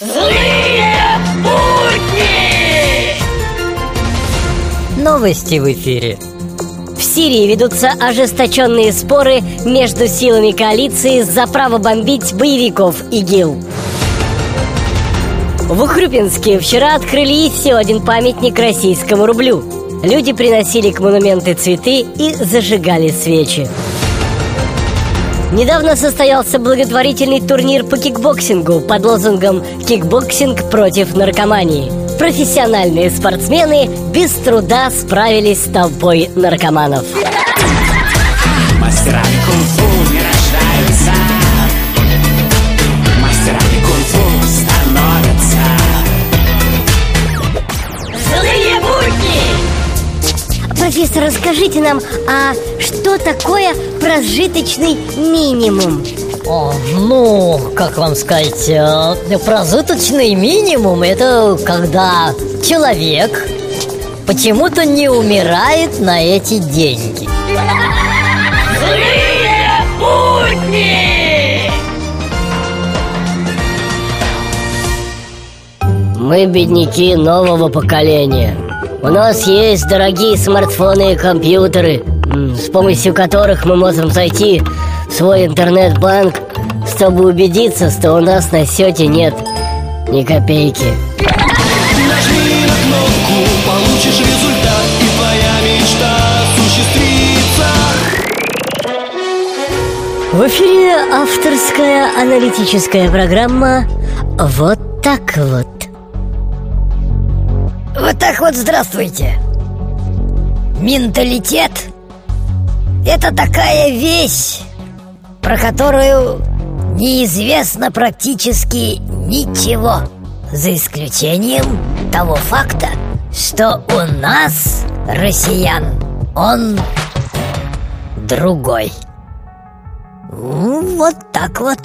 Злые будни! Новости в эфире. В Сирии ведутся ожесточенные споры между силами коалиции за право бомбить боевиков ИГИЛ. В Ухрюпинске вчера открыли еще один памятник российскому рублю. Люди приносили к монументы цветы и зажигали свечи. Недавно состоялся благотворительный турнир по кикбоксингу под лозунгом «Кикбоксинг против наркомании». Профессиональные спортсмены без труда справились с толпой наркоманов. Профессор, расскажите нам, а что такое прожиточный минимум? О, ну, как вам сказать, э, прожиточный минимум это когда человек почему-то не умирает на эти деньги. Злые будни! Мы бедняки нового поколения. У нас есть дорогие смартфоны и компьютеры, с помощью которых мы можем зайти в свой интернет-банк, чтобы убедиться, что у нас на счете нет ни копейки. Нажми на кнопку, получишь результат И твоя мечта осуществится В эфире авторская аналитическая программа «Вот так вот». Так вот здравствуйте. Менталитет – это такая вещь, про которую неизвестно практически ничего, за исключением того факта, что у нас, россиян, он другой. Ну, Вот так вот.